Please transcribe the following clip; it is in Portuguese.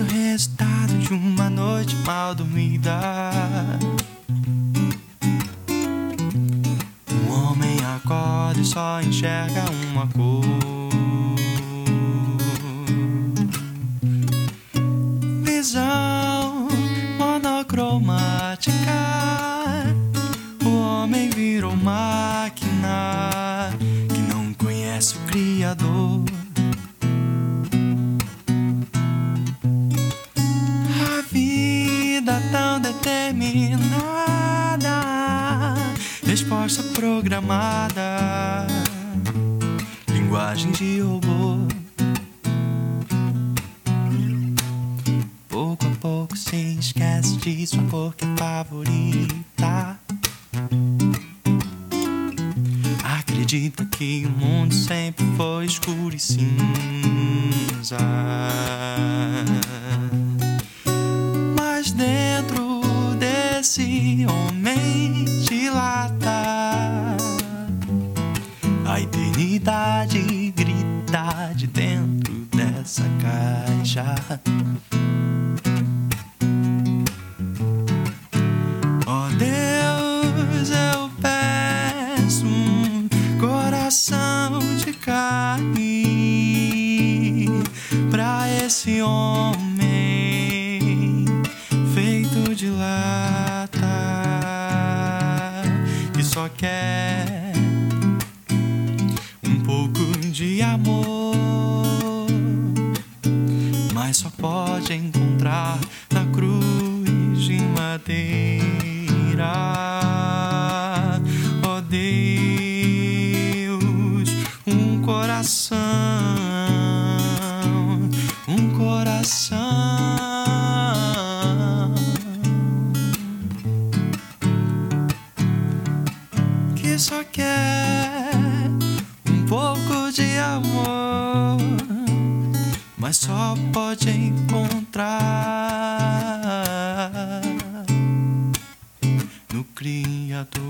o resultado de uma noite mal dormida. Um homem acorda e só enxerga uma cor. Visão monocromática. Determinada, resposta programada, linguagem de robô. Pouco a pouco se esquece de sua cor que é favorita. Acredita que o mundo sempre foi escuro e cinza. Desse homem dilata a eternidade grita de dentro dessa caixa. Ó Deus, eu peço um coração de carne pra esse homem pode encontrar na cruz de madeira. Ó Deus, um coração, um coração. Que só quer um pouco de amor, mas só pode encontrar no Criador.